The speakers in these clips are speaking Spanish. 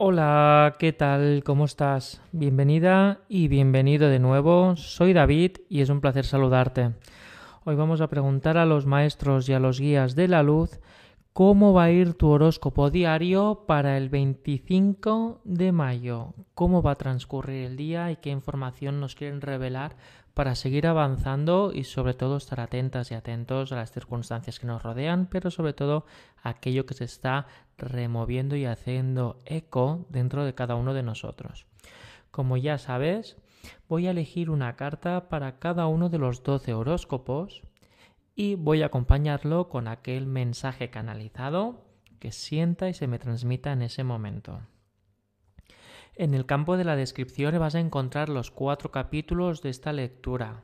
Hola, ¿qué tal? ¿Cómo estás? Bienvenida y bienvenido de nuevo. Soy David y es un placer saludarte. Hoy vamos a preguntar a los maestros y a los guías de la luz cómo va a ir tu horóscopo diario para el 25 de mayo, cómo va a transcurrir el día y qué información nos quieren revelar para seguir avanzando y sobre todo estar atentas y atentos a las circunstancias que nos rodean, pero sobre todo a aquello que se está removiendo y haciendo eco dentro de cada uno de nosotros. Como ya sabes, voy a elegir una carta para cada uno de los 12 horóscopos y voy a acompañarlo con aquel mensaje canalizado que sienta y se me transmita en ese momento. En el campo de la descripción vas a encontrar los cuatro capítulos de esta lectura,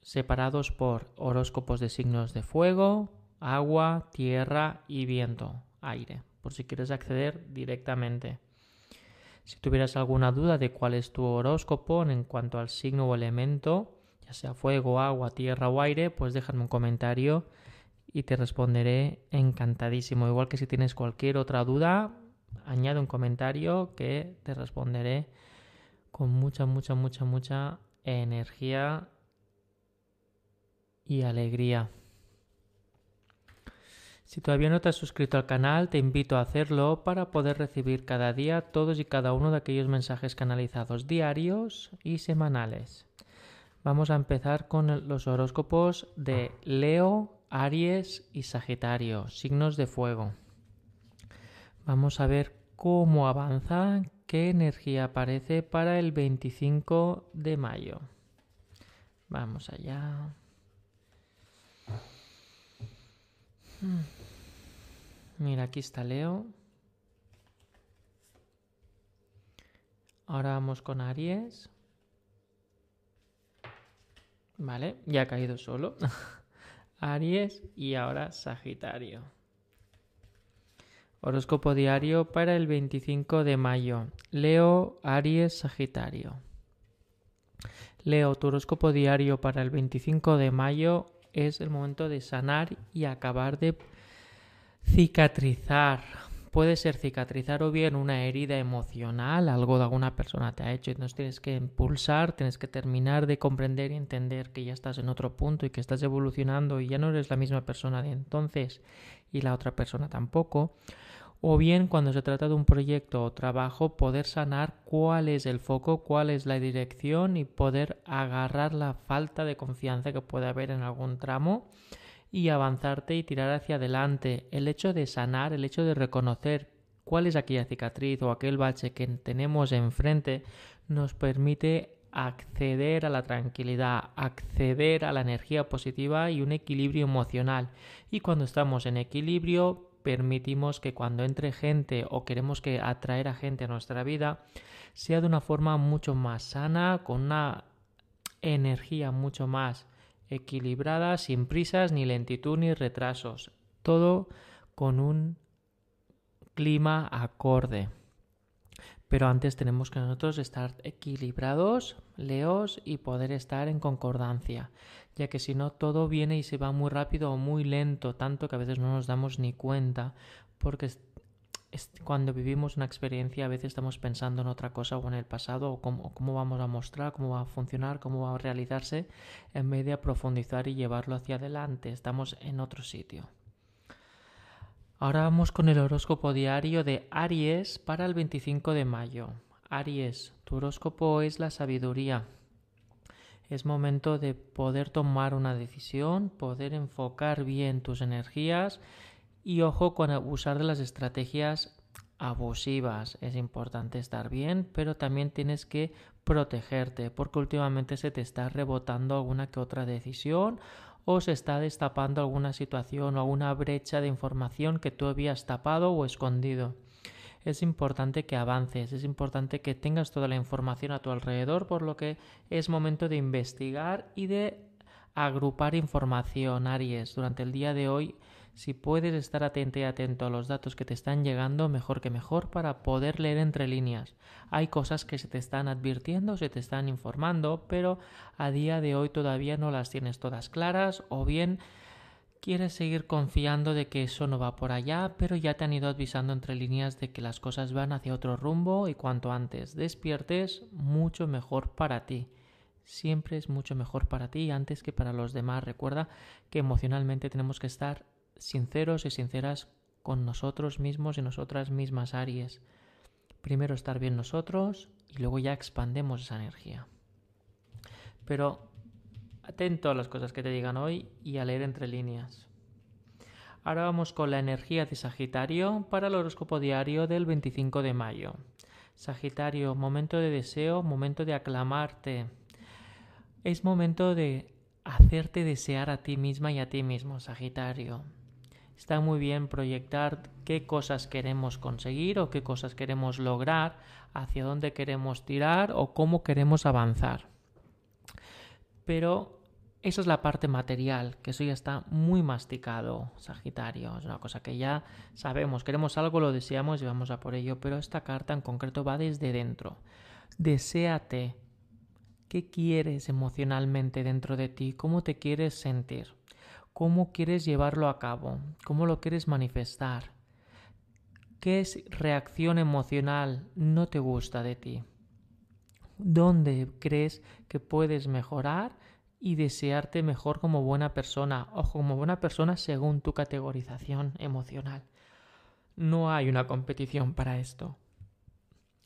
separados por horóscopos de signos de fuego, agua, tierra y viento, aire, por si quieres acceder directamente. Si tuvieras alguna duda de cuál es tu horóscopo en cuanto al signo o elemento, ya sea fuego, agua, tierra o aire, pues déjame un comentario y te responderé encantadísimo. Igual que si tienes cualquier otra duda, añade un comentario que te responderé con mucha, mucha, mucha, mucha energía y alegría. Si todavía no te has suscrito al canal, te invito a hacerlo para poder recibir cada día todos y cada uno de aquellos mensajes canalizados diarios y semanales. Vamos a empezar con los horóscopos de Leo, Aries y Sagitario, signos de fuego. Vamos a ver cómo avanza, qué energía aparece para el 25 de mayo. Vamos allá. Hmm. Mira, aquí está Leo. Ahora vamos con Aries. Vale, ya ha caído solo. Aries y ahora Sagitario. Horóscopo diario para el 25 de mayo. Leo, Aries, Sagitario. Leo, tu horóscopo diario para el 25 de mayo es el momento de sanar y acabar de cicatrizar. Puede ser cicatrizar o bien una herida emocional, algo de alguna persona te ha hecho, y entonces tienes que impulsar, tienes que terminar de comprender y entender que ya estás en otro punto y que estás evolucionando y ya no eres la misma persona de entonces y la otra persona tampoco. O bien cuando se trata de un proyecto o trabajo poder sanar cuál es el foco, cuál es la dirección y poder agarrar la falta de confianza que puede haber en algún tramo y avanzarte y tirar hacia adelante. El hecho de sanar, el hecho de reconocer cuál es aquella cicatriz o aquel bache que tenemos enfrente nos permite acceder a la tranquilidad, acceder a la energía positiva y un equilibrio emocional. Y cuando estamos en equilibrio permitimos que cuando entre gente o queremos que atraer a gente a nuestra vida sea de una forma mucho más sana, con una energía mucho más equilibrada, sin prisas, ni lentitud, ni retrasos. Todo con un clima acorde. Pero antes tenemos que nosotros estar equilibrados, leos y poder estar en concordancia ya que si no todo viene y se va muy rápido o muy lento, tanto que a veces no nos damos ni cuenta, porque cuando vivimos una experiencia a veces estamos pensando en otra cosa o en el pasado o cómo, cómo vamos a mostrar, cómo va a funcionar, cómo va a realizarse, en vez de profundizar y llevarlo hacia adelante, estamos en otro sitio. Ahora vamos con el horóscopo diario de Aries para el 25 de mayo. Aries, tu horóscopo es la sabiduría, es momento de poder tomar una decisión, poder enfocar bien tus energías y ojo con abusar de las estrategias abusivas. Es importante estar bien, pero también tienes que protegerte porque últimamente se te está rebotando alguna que otra decisión o se está destapando alguna situación o alguna brecha de información que tú habías tapado o escondido es importante que avances, es importante que tengas toda la información a tu alrededor, por lo que es momento de investigar y de agrupar información, Aries. Durante el día de hoy, si puedes estar atento y atento a los datos que te están llegando, mejor que mejor para poder leer entre líneas. Hay cosas que se te están advirtiendo, se te están informando, pero a día de hoy todavía no las tienes todas claras o bien quieres seguir confiando de que eso no va por allá, pero ya te han ido avisando entre líneas de que las cosas van hacia otro rumbo y cuanto antes despiertes, mucho mejor para ti. Siempre es mucho mejor para ti antes que para los demás. Recuerda que emocionalmente tenemos que estar sinceros y sinceras con nosotros mismos y nosotras mismas, Aries. Primero estar bien nosotros y luego ya expandemos esa energía. Pero Atento a las cosas que te digan hoy y a leer entre líneas. Ahora vamos con la energía de Sagitario para el horóscopo diario del 25 de mayo. Sagitario, momento de deseo, momento de aclamarte. Es momento de hacerte desear a ti misma y a ti mismo, Sagitario. Está muy bien proyectar qué cosas queremos conseguir o qué cosas queremos lograr, hacia dónde queremos tirar o cómo queremos avanzar. Pero eso es la parte material, que eso ya está muy masticado, Sagitario. Es una cosa que ya sabemos, queremos algo, lo deseamos y vamos a por ello, pero esta carta en concreto va desde dentro. Deséate. ¿Qué quieres emocionalmente dentro de ti? ¿Cómo te quieres sentir? ¿Cómo quieres llevarlo a cabo? ¿Cómo lo quieres manifestar? ¿Qué reacción emocional no te gusta de ti? ¿Dónde crees que puedes mejorar? y desearte mejor como buena persona o como buena persona según tu categorización emocional. No hay una competición para esto.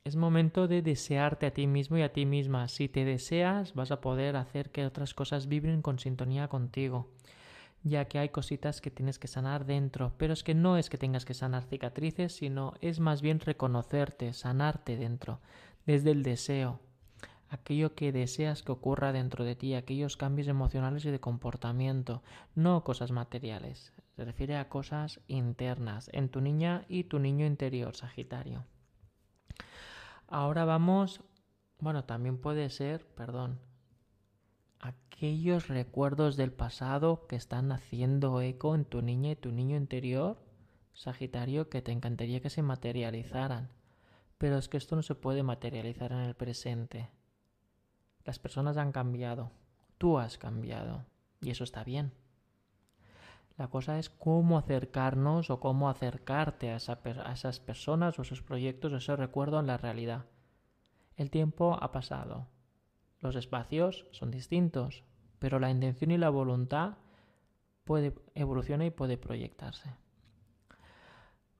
Es momento de desearte a ti mismo y a ti misma. Si te deseas, vas a poder hacer que otras cosas vibren con sintonía contigo, ya que hay cositas que tienes que sanar dentro. Pero es que no es que tengas que sanar cicatrices, sino es más bien reconocerte, sanarte dentro, desde el deseo, aquello que deseas que ocurra dentro de ti, aquellos cambios emocionales y de comportamiento, no cosas materiales. Se refiere a cosas internas en tu niña y tu niño interior, Sagitario. Ahora vamos, bueno, también puede ser, perdón, aquellos recuerdos del pasado que están haciendo eco en tu niña y tu niño interior, Sagitario, que te encantaría que se materializaran. Pero es que esto no se puede materializar en el presente las personas han cambiado, tú has cambiado y eso está bien. La cosa es cómo acercarnos o cómo acercarte a, esas personas o esos proyectos o ese recuerdo en la realidad. El tiempo ha pasado. Los espacios son distintos, pero la intención y la voluntad puede evolucionar y puede proyectarse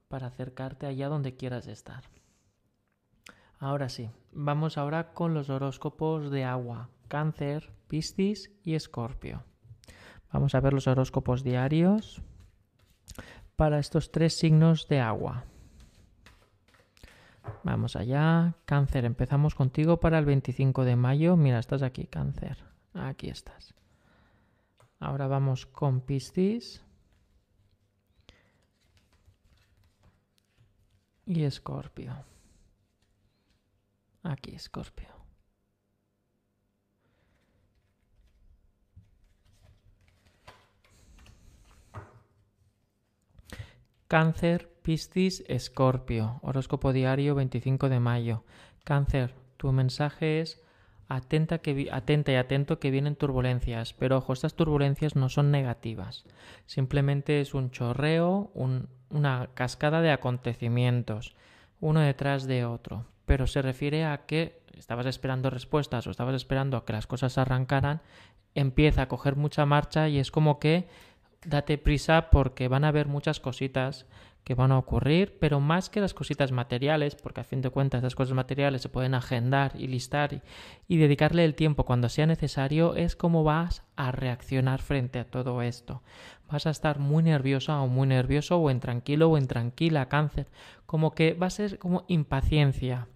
para acercarte allá donde quieras estar. Ahora sí, vamos ahora con los horóscopos de agua, cáncer, piscis y escorpio. Vamos a ver los horóscopos diarios para estos tres signos de agua. Vamos allá, cáncer, empezamos contigo para el 25 de mayo. Mira, estás aquí, cáncer. Aquí estás. Ahora vamos con piscis. Y escorpio. Aquí, Escorpio. Cáncer, Piscis, Escorpio. Horóscopo diario 25 de mayo. Cáncer, tu mensaje es atenta, que, atenta y atento que vienen turbulencias, pero ojo, estas turbulencias no son negativas. Simplemente es un chorreo, una cascada de acontecimientos, uno detrás de otro pero se refiere a que estabas esperando respuestas o estabas esperando a que las cosas arrancaran, empieza a coger mucha marcha y es como que date prisa porque van a haber muchas cositas que van a ocurrir, pero más que las cositas materiales, porque a fin de cuentas las cosas materiales se pueden agendar y listar y, dedicarle el tiempo cuando sea necesario, es cómo vas a reaccionar frente a todo esto. Vas a estar muy nerviosa o muy nervioso o en tranquilo o en tranquila cáncer, como que va a ser como impaciencia,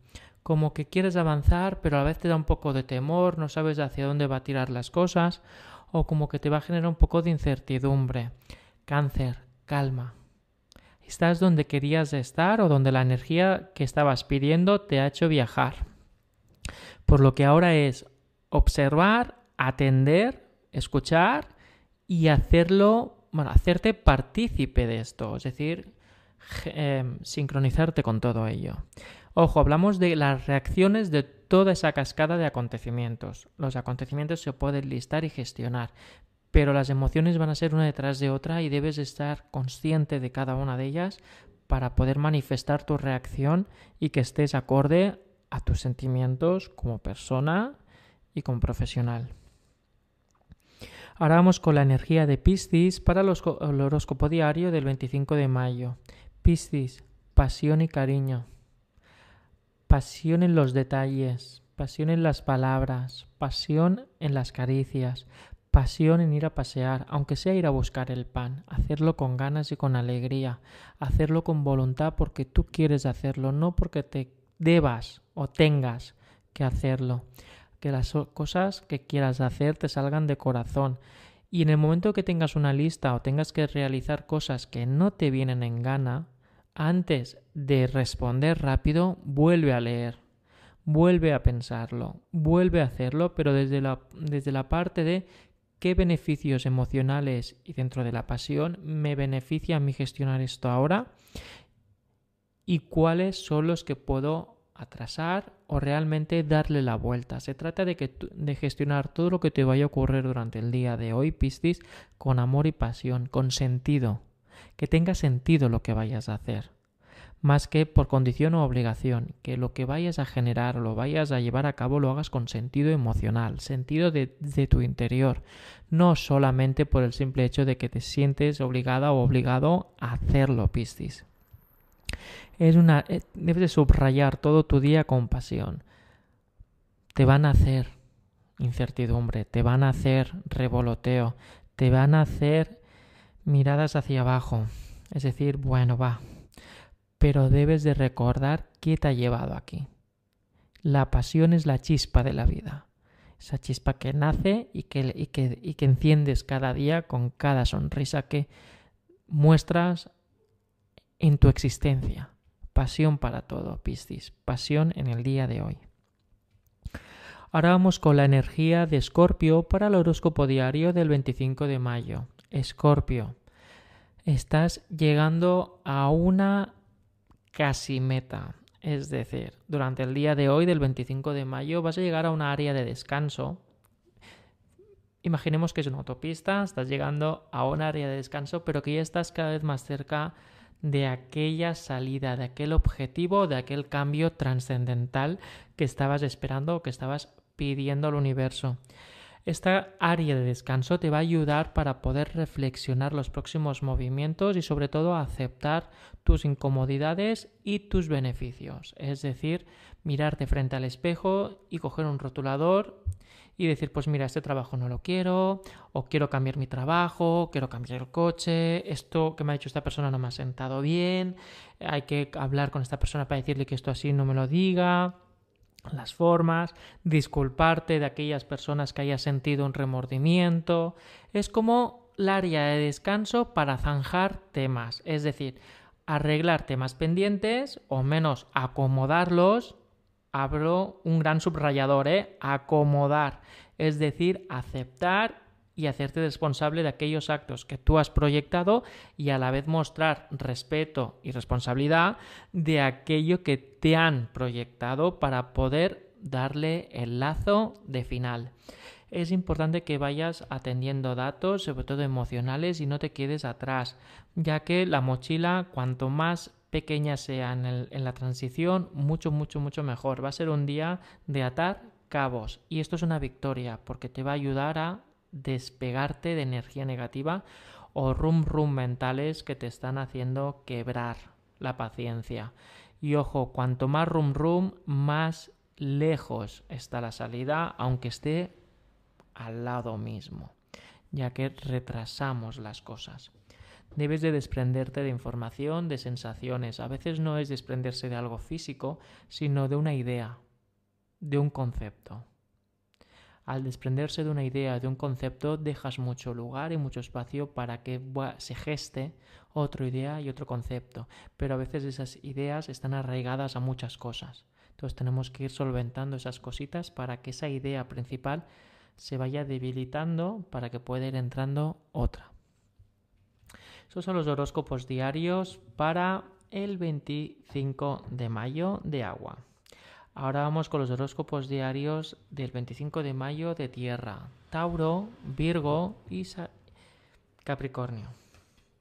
como que quieres avanzar, pero a la vez te da un poco de temor, no sabes hacia dónde va a tirar las cosas, o como que te va a generar un poco de incertidumbre. Cáncer, calma, Estás donde querías estar o donde la energía que estabas pidiendo te ha hecho viajar. Por lo que ahora es observar, atender, escuchar y hacerlo, bueno, hacerte partícipe de esto, es decir, em, sincronizarte con todo ello. Ojo, hablamos de las reacciones de toda esa cascada de acontecimientos. Los acontecimientos se pueden listar y gestionar, pero las emociones van a ser una detrás de otra y debes estar consciente de cada una de ellas para poder manifestar tu reacción y que estés acorde a tus sentimientos como persona y como profesional. Ahora vamos con la energía de Piscis para el horóscopo diario del 25 de mayo. Piscis, pasión y cariño. Pasión en los detalles, pasión en las palabras, pasión en las caricias, pasión en ir a pasear, aunque sea ir a buscar el pan, hacerlo con ganas y con alegría, hacerlo con voluntad porque tú quieres hacerlo, no porque te debas o tengas que hacerlo. Que las cosas que quieras hacer te salgan de corazón. Y en el momento que tengas una lista o tengas que realizar cosas que no te vienen en gana, antes de responder rápido, vuelve a leer, vuelve a pensarlo, vuelve a hacerlo, pero desde la, desde la parte de qué beneficios emocionales y dentro de la pasión me beneficia a mí gestionar esto ahora y cuáles son los que puedo atrasar o realmente darle la vuelta. Se trata de, que, de gestionar todo lo que te vaya a ocurrir durante el día de hoy, Piscis, con amor y pasión, con sentido, que tenga sentido lo que vayas a hacer más que por condición o obligación, que lo que vayas a generar, lo vayas a llevar a cabo, lo hagas con sentido emocional, sentido de, tu interior, no solamente por el simple hecho de que te sientes obligada o obligado a hacerlo, Piscis. Es una, eh, debes de subrayar todo tu día con pasión. Te van a hacer incertidumbre, te van a hacer revoloteo, te van a hacer miradas hacia abajo. Es decir, bueno, va, pero debes de recordar qué te ha llevado aquí. La pasión es la chispa de la vida, esa chispa que nace y que, y que, y que enciendes cada día con cada sonrisa que muestras en tu existencia. Pasión para todo, Piscis, pasión en el día de hoy. Ahora vamos con la energía de Escorpio para el horóscopo diario del 25 de mayo. Escorpio, estás llegando a una casi meta. Es decir, durante el día de hoy, del 25 de mayo, vas a llegar a una área de descanso. Imaginemos que es una autopista, estás llegando a un área de descanso, pero que ya estás cada vez más cerca de aquella salida, de aquel objetivo, de aquel cambio trascendental que estabas esperando o que estabas pidiendo al universo. Esta área de descanso te va a ayudar para poder reflexionar los próximos movimientos y sobre todo aceptar tus incomodidades y tus beneficios. Es decir, mirarte frente al espejo y coger un rotulador y decir, pues mira, este trabajo no lo quiero, o quiero cambiar mi trabajo, quiero cambiar el coche, esto que me ha dicho esta persona no me ha sentado bien, hay que hablar con esta persona para decirle que esto así no me lo diga las formas, disculparte de aquellas personas que hayas sentido un remordimiento. Es como la área de descanso para zanjar temas, es decir, arreglar temas pendientes o menos acomodarlos. Abro un gran subrayador, ¿eh? Acomodar, es decir, aceptar y hacerte responsable de aquellos actos que tú has proyectado y a la vez mostrar respeto y responsabilidad de aquello que te han proyectado para poder darle el lazo de final. Es importante que vayas atendiendo datos, sobre todo emocionales, y no te quedes atrás, ya que la mochila, cuanto más pequeña sea en, en la transición, mucho, mucho, mucho mejor. Va a ser un día de atar cabos y esto es una victoria porque te va a ayudar a despegarte de energía negativa o rum rum mentales que te están haciendo quebrar la paciencia. Y ojo, cuanto más rum rum, más lejos está la salida, aunque esté al lado mismo, ya que retrasamos las cosas. Debes de desprenderte de información, de sensaciones. A veces no es desprenderse de algo físico, sino de una idea, de un concepto. Al desprenderse de una idea, de un concepto, dejas mucho lugar y mucho espacio para que se geste otra idea y otro concepto. Pero a veces esas ideas están arraigadas a muchas cosas. Entonces tenemos que ir solventando esas cositas para que esa idea principal se vaya debilitando para que pueda ir entrando otra. Esos son los horóscopos diarios para el 25 de mayo de agua. Ahora vamos con los horóscopos diarios del 25 de mayo de Tierra. Tauro, Virgo y Capricornio.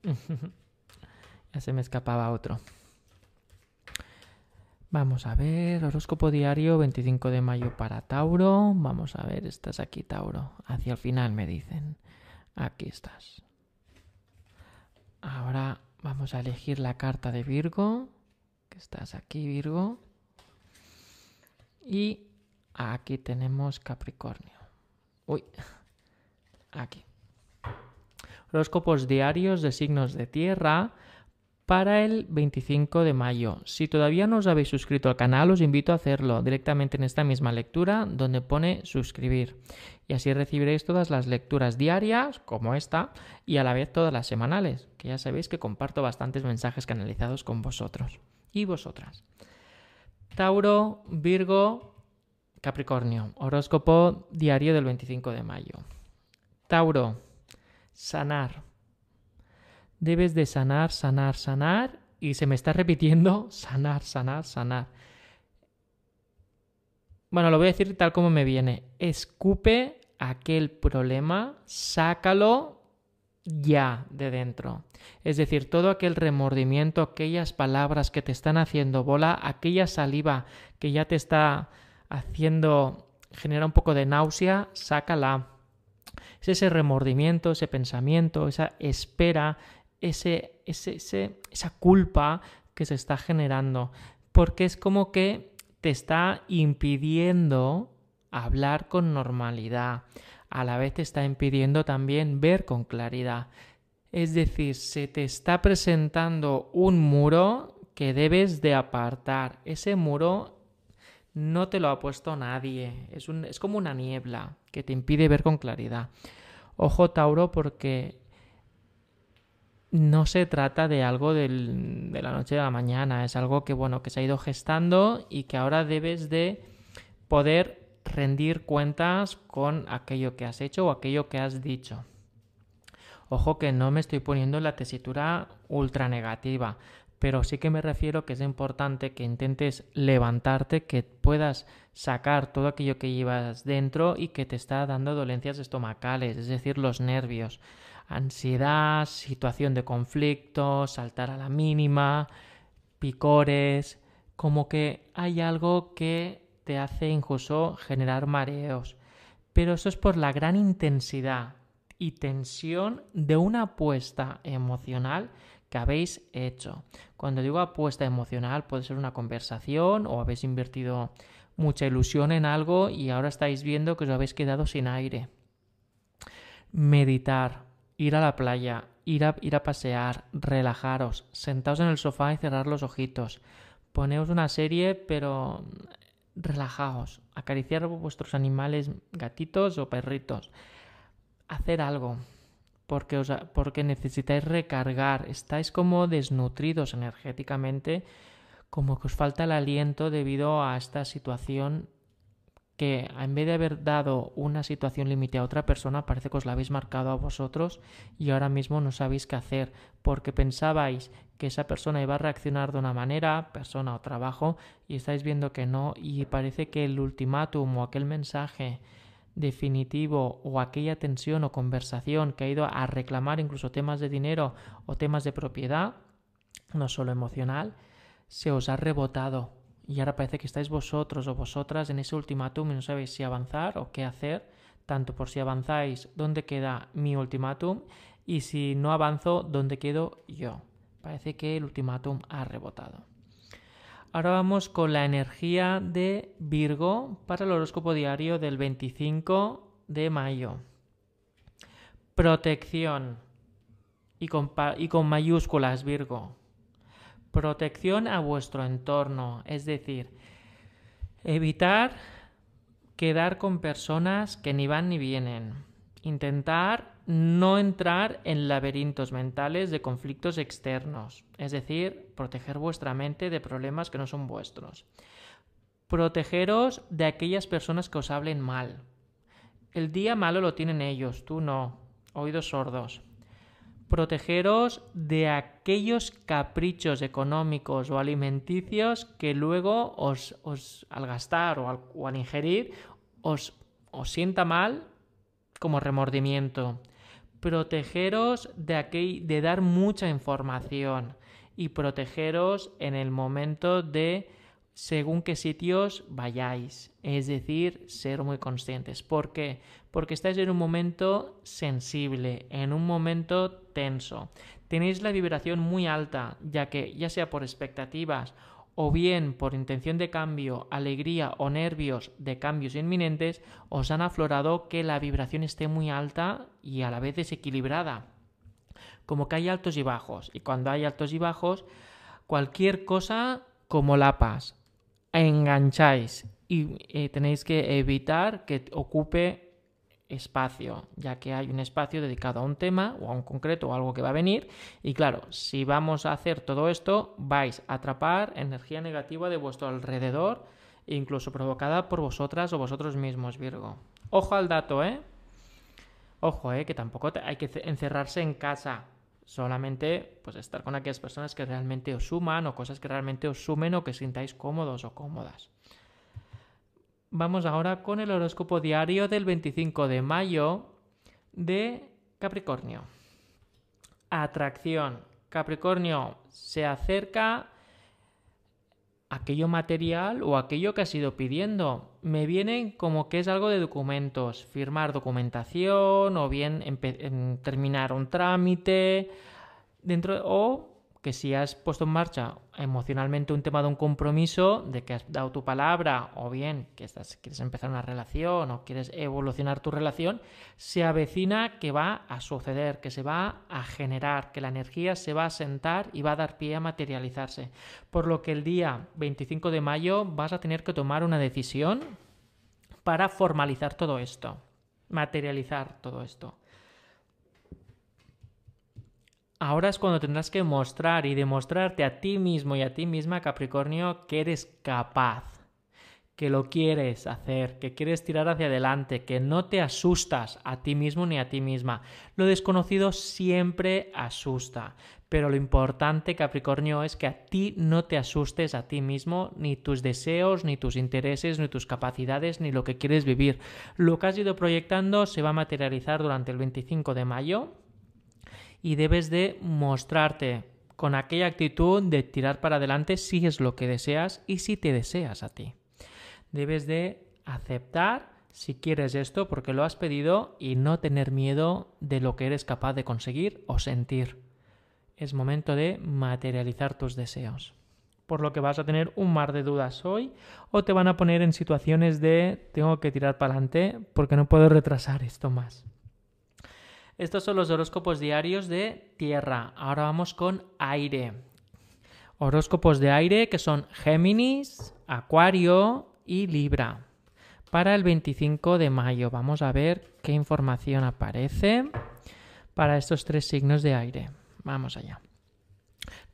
ya se me escapaba otro. Vamos a ver, horóscopo diario 25 de mayo para Tauro. Vamos a ver, estás aquí Tauro. Hacia el final me dicen. Aquí estás. Ahora vamos a elegir la carta de Virgo. Que estás aquí Virgo. Y aquí tenemos Capricornio. Uy, aquí. Horóscopos diarios de signos de tierra para el 25 de mayo. Si todavía no os habéis suscrito al canal, os invito a hacerlo directamente en esta misma lectura donde pone suscribir. Y así recibiréis todas las lecturas diarias, como esta, y a la vez todas las semanales, que ya sabéis que comparto bastantes mensajes canalizados con vosotros y vosotras. Tauro, Virgo, Capricornio. Horóscopo diario del 25 de mayo. Tauro, sanar debes de sanar, sanar, sanar, y se me está repitiendo sanar, sanar, sanar. Bueno, lo voy a decir tal como me viene. Escupe aquel problema, sácalo ya de dentro. Es decir, todo aquel remordimiento, aquellas palabras que te están haciendo bola, aquella saliva que ya te está haciendo, genera un poco de náusea, sácala. Es ese remordimiento, ese pensamiento, esa espera, ese, esa culpa que se está generando, porque es como que te está impidiendo hablar con normalidad, a la vez te está impidiendo también ver con claridad. Es decir, se te está presentando un muro que debes de apartar. Ese muro no te lo ha puesto nadie. Es, un, es como una niebla que te impide ver con claridad. Ojo, Tauro, porque no se trata de algo de la noche a la mañana, es algo que bueno, que se ha ido gestando y que ahora debes de poder rendir cuentas con aquello que has hecho o aquello que has dicho. Ojo que no me estoy poniendo en la tesitura ultra negativa, pero sí que me refiero que es importante que intentes levantarte, que puedas sacar todo aquello que llevas dentro y que te está dando dolencias estomacales, es decir, los nervios ansiedad, situación de conflicto, saltar a la mínima, picores, como que hay algo que te hace incluso generar mareos. Pero eso es por la gran intensidad y tensión de una apuesta emocional que habéis hecho. Cuando digo apuesta emocional puede ser una conversación o habéis invertido mucha ilusión en algo y ahora estáis viendo que os habéis quedado sin aire. Meditar, ir a la playa, ir a, ir a pasear, relajaros, sentaos en el sofá y cerrar los ojitos. Poneos una serie, pero relajaos, acariciar vuestros animales, gatitos o perritos. Hacer algo, porque, os, porque necesitáis recargar, estáis como desnutridos energéticamente, como que os falta el aliento debido a esta situación que en vez de haber dado una situación límite a otra persona, parece que os la habéis marcado a vosotros y ahora mismo no sabéis qué hacer porque pensabais que esa persona iba a reaccionar de una manera, persona o trabajo, y estáis viendo que no y parece que el ultimátum o aquel mensaje definitivo o aquella tensión o conversación que ha ido a reclamar incluso temas de dinero o temas de propiedad, no solo emocional, se os ha rebotado y ahora parece que estáis vosotros o vosotras en ese ultimátum y no sabéis si avanzar o qué hacer, tanto por si avanzáis, dónde queda mi ultimátum y si no avanzo, dónde quedo yo. Parece que el ultimátum ha rebotado. Ahora vamos con la energía de Virgo para el horóscopo diario del 25 de mayo. Protección. Y con, y con mayúsculas, Virgo. Protección a vuestro entorno, es decir, evitar quedar con personas que ni van ni vienen. Intentar no entrar en laberintos mentales de conflictos externos, es decir, proteger vuestra mente de problemas que no son vuestros. Protegeros de aquellas personas que os hablen mal. El día malo lo tienen ellos, tú no. Oídos sordos. Protegeros de aquellos caprichos económicos o alimenticios que luego os, al gastar o al, ingerir os, os, sienta mal como remordimiento. Protegeros de, de dar mucha información y protegeros en el momento de según qué sitios vayáis, es decir, ser muy conscientes. ¿Por qué? Porque estáis en un momento sensible, en un momento tenso. Tenéis la vibración muy alta, ya que ya sea por expectativas o bien por intención de cambio, alegría o nervios de cambios inminentes, os han aflorado que la vibración esté muy alta y a la vez desequilibrada. Como que hay altos y bajos. Y cuando hay altos y bajos, cualquier cosa como lapas, engancháis y eh, tenéis que evitar que ocupe espacio, ya que hay un espacio dedicado a un tema o a un concreto o algo que va a venir. Y claro, si vamos a hacer todo esto, vais a atrapar energía negativa de vuestro alrededor, incluso provocada por vosotras o vosotros mismos, Virgo. Ojo al dato, ¿eh? Ojo, ¿eh? Que tampoco hay que encerrarse en casa. Solamente pues estar con aquellas personas que realmente os suman o cosas que realmente os sumen o que sintáis cómodos o cómodas. Vamos ahora con el horóscopo diario del 25 de mayo de Capricornio. Atracción. Capricornio se acerca aquello material o aquello que has ido pidiendo. Me vienen como que es algo de documentos, firmar documentación o bien terminar un trámite dentro o que si has puesto en marcha emocionalmente un tema de un compromiso, de que has dado tu palabra, o bien que estás, quieres empezar una relación o quieres evolucionar tu relación, se avecina que va a suceder, que se va a generar, que la energía se va a sentar y va a dar pie a materializarse. Por lo que el día 25 de mayo vas a tener que tomar una decisión para formalizar todo esto, materializar todo esto. Ahora es cuando tendrás que mostrar y demostrarte a ti mismo y a ti misma, Capricornio, que eres capaz, que lo quieres hacer, que quieres tirar hacia adelante, que no te asustas a ti mismo ni a ti misma. Lo desconocido siempre asusta, pero lo importante, Capricornio, es que a ti no te asustes a ti mismo, ni tus deseos, ni tus intereses, ni tus capacidades, ni lo que quieres vivir. Lo que has ido proyectando se va a materializar durante el 25 de mayo y debes de mostrarte con aquella actitud de tirar para adelante si es lo que deseas y si te deseas a ti. Debes de aceptar si quieres esto porque lo has pedido y no tener miedo de lo que eres capaz de conseguir o sentir. Es momento de materializar tus deseos. Por lo que vas a tener un mar de dudas hoy o te van a poner en situaciones de tengo que tirar para adelante porque no puedo retrasar esto más. Estos son los horóscopos diarios de Tierra. Ahora vamos con aire. Horóscopos de aire que son Géminis, Acuario y Libra. Para el 25 de mayo vamos a ver qué información aparece para estos tres signos de aire. Vamos allá.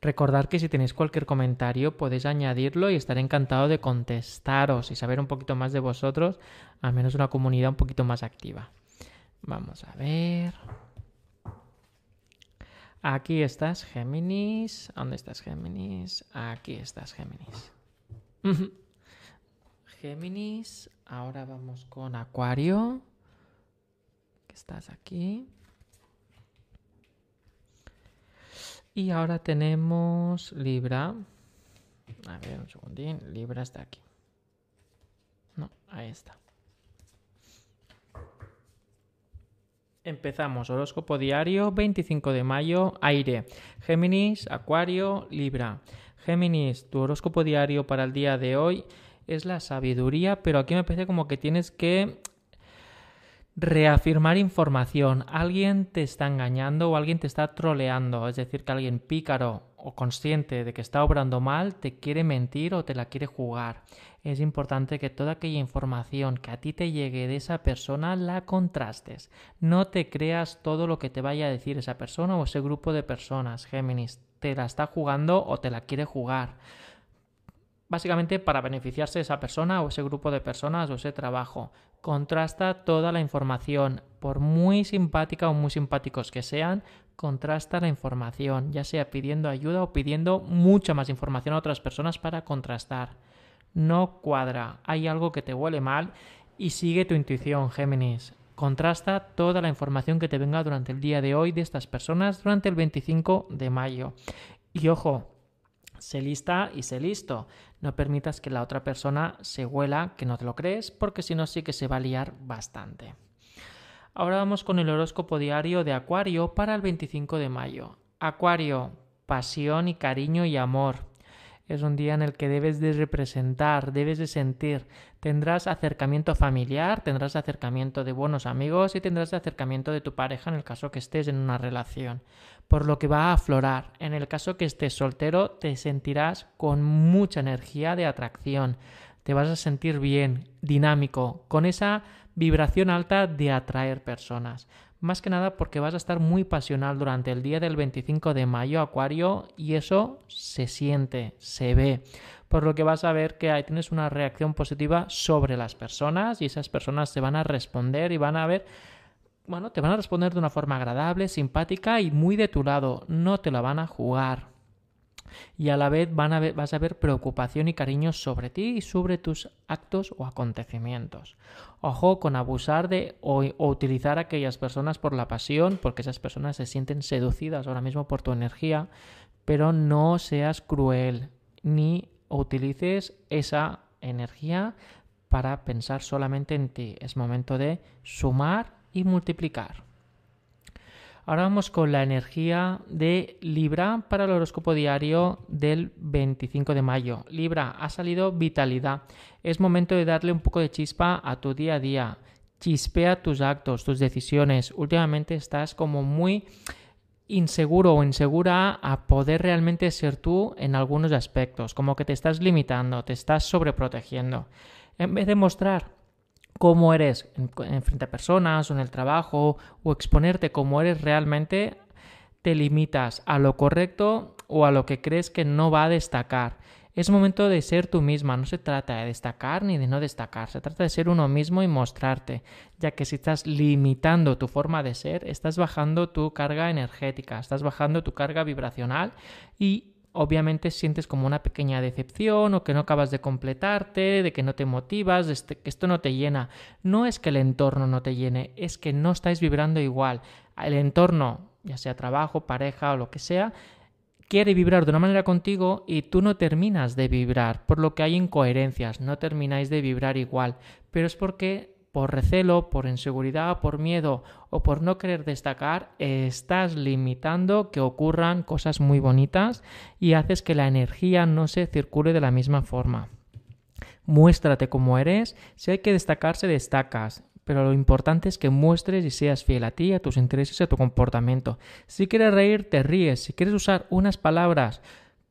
Recordad que si tenéis cualquier comentario podéis añadirlo y estaré encantado de contestaros y saber un poquito más de vosotros, al menos una comunidad un poquito más activa. Vamos a ver. Aquí estás, Géminis. ¿Dónde estás, Géminis? Aquí estás, Géminis. Géminis. Ahora vamos con Acuario. Que estás aquí. Y ahora tenemos Libra. A ver, un segundín. Libra está aquí. No, ahí está. Empezamos, horóscopo diario, 25 de mayo, aire, Géminis, Acuario, Libra. Géminis, tu horóscopo diario para el día de hoy es la sabiduría, pero aquí me parece como que tienes que reafirmar información. Alguien te está engañando o alguien te está troleando, es decir, que alguien pícaro o consciente de que está obrando mal te quiere mentir o te la quiere jugar es importante que toda aquella información que a ti te llegue de esa persona la contrastes. No te creas todo lo que te vaya a decir esa persona o ese grupo de personas, Géminis. Te la está jugando o te la quiere jugar. básicamente para beneficiarse de esa persona o ese grupo de personas o ese trabajo. Contrasta toda la información, por muy simpática o muy simpáticos que sean, contrasta la información, ya sea pidiendo ayuda o pidiendo mucha más información a otras personas para contrastar. No cuadra, hay algo que te huele mal y sigue tu intuición, Géminis. Contrasta toda la información que te venga durante el día de hoy de estas personas durante el 25 de mayo. Y ojo, sé lista y sé listo. No permitas que la otra persona se huela que no te lo crees, porque si no sí que se va a liar bastante. Ahora vamos con el horóscopo diario de Acuario para el 25 de mayo. Acuario, pasión y cariño y amor. Es un día en el que debes de representar, debes de sentir. Tendrás acercamiento familiar, tendrás acercamiento de buenos amigos y tendrás acercamiento de tu pareja en el caso que estés en una relación. Por lo que va a aflorar. En el caso que estés soltero, te sentirás con mucha energía de atracción. Te vas a sentir bien, dinámico, con esa vibración alta de atraer personas. Más que nada porque vas a estar muy pasional durante el día del 25 de mayo, Acuario, y eso se siente, se ve. Por lo que vas a ver que ahí tienes una reacción positiva sobre las personas y esas personas te van a responder y van a ver bueno, te van a responder de una forma agradable, simpática y muy de tu lado. No te la van a jugar y a la vez vas a ver preocupación y cariño sobre ti y sobre tus actos o acontecimientos. Ojo con abusar de o, o, utilizar a aquellas personas por la pasión, porque esas personas se sienten seducidas ahora mismo por tu energía, pero no seas cruel ni utilices esa energía para pensar solamente en ti. Es momento de sumar y multiplicar. Ahora vamos con la energía de Libra para el horóscopo diario del 25 de mayo. Libra, ha salido vitalidad. Es momento de darle un poco de chispa a tu día a día. Chispea tus actos, tus decisiones. Últimamente estás como muy inseguro o insegura a poder realmente ser tú en algunos aspectos, como que te estás limitando, te estás sobreprotegiendo. En vez de mostrar cómo eres en, frente a personas o en el trabajo o exponerte como eres realmente, te limitas a lo correcto o a lo que crees que no va a destacar. Es momento de ser tú misma, no se trata de destacar ni de no destacar, se trata de ser uno mismo y mostrarte, ya que si estás limitando tu forma de ser, estás bajando tu carga energética, estás bajando tu carga vibracional y obviamente sientes como una pequeña decepción o que no acabas de completarte, de que no te motivas, este, que esto no te llena. No es que el entorno no te llene, es que no estáis vibrando igual. El entorno, ya sea trabajo, pareja o lo que sea, quiere vibrar de una manera contigo y tú no terminas de vibrar, por lo que hay incoherencias, no termináis de vibrar igual, pero es porque por recelo, por inseguridad, por miedo o por no querer destacar, estás limitando que ocurran cosas muy bonitas y haces que la energía no se circule de la misma forma. Muéstrate como eres, si hay que destacar, se destacas, pero lo importante es que muestres y seas fiel a ti, a tus intereses y a tu comportamiento. Si quieres reír, te ríes. Si quieres usar unas palabras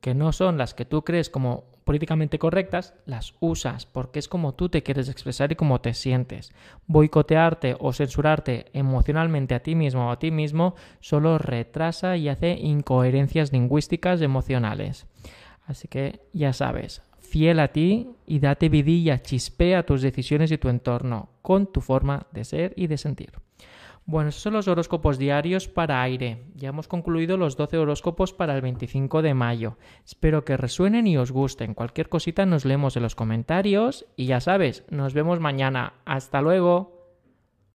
que no son las que tú crees como políticamente correctas, las usas porque es como tú te quieres expresar y como te sientes. Boicotearte o censurarte emocionalmente a ti mismo o a ti mismo solo retrasa y hace incoherencias lingüísticas emocionales. Así que ya sabes, fiel a ti y date vidilla, chispea tus decisiones y tu entorno con tu forma de ser y de sentir. Bueno, esos son los horóscopos diarios para aire. Ya hemos concluido los 12 horóscopos para el 25 de mayo. Espero que resuenen y os gusten. Cualquier cosita nos leemos en los comentarios y ya sabes, nos vemos mañana. Hasta luego.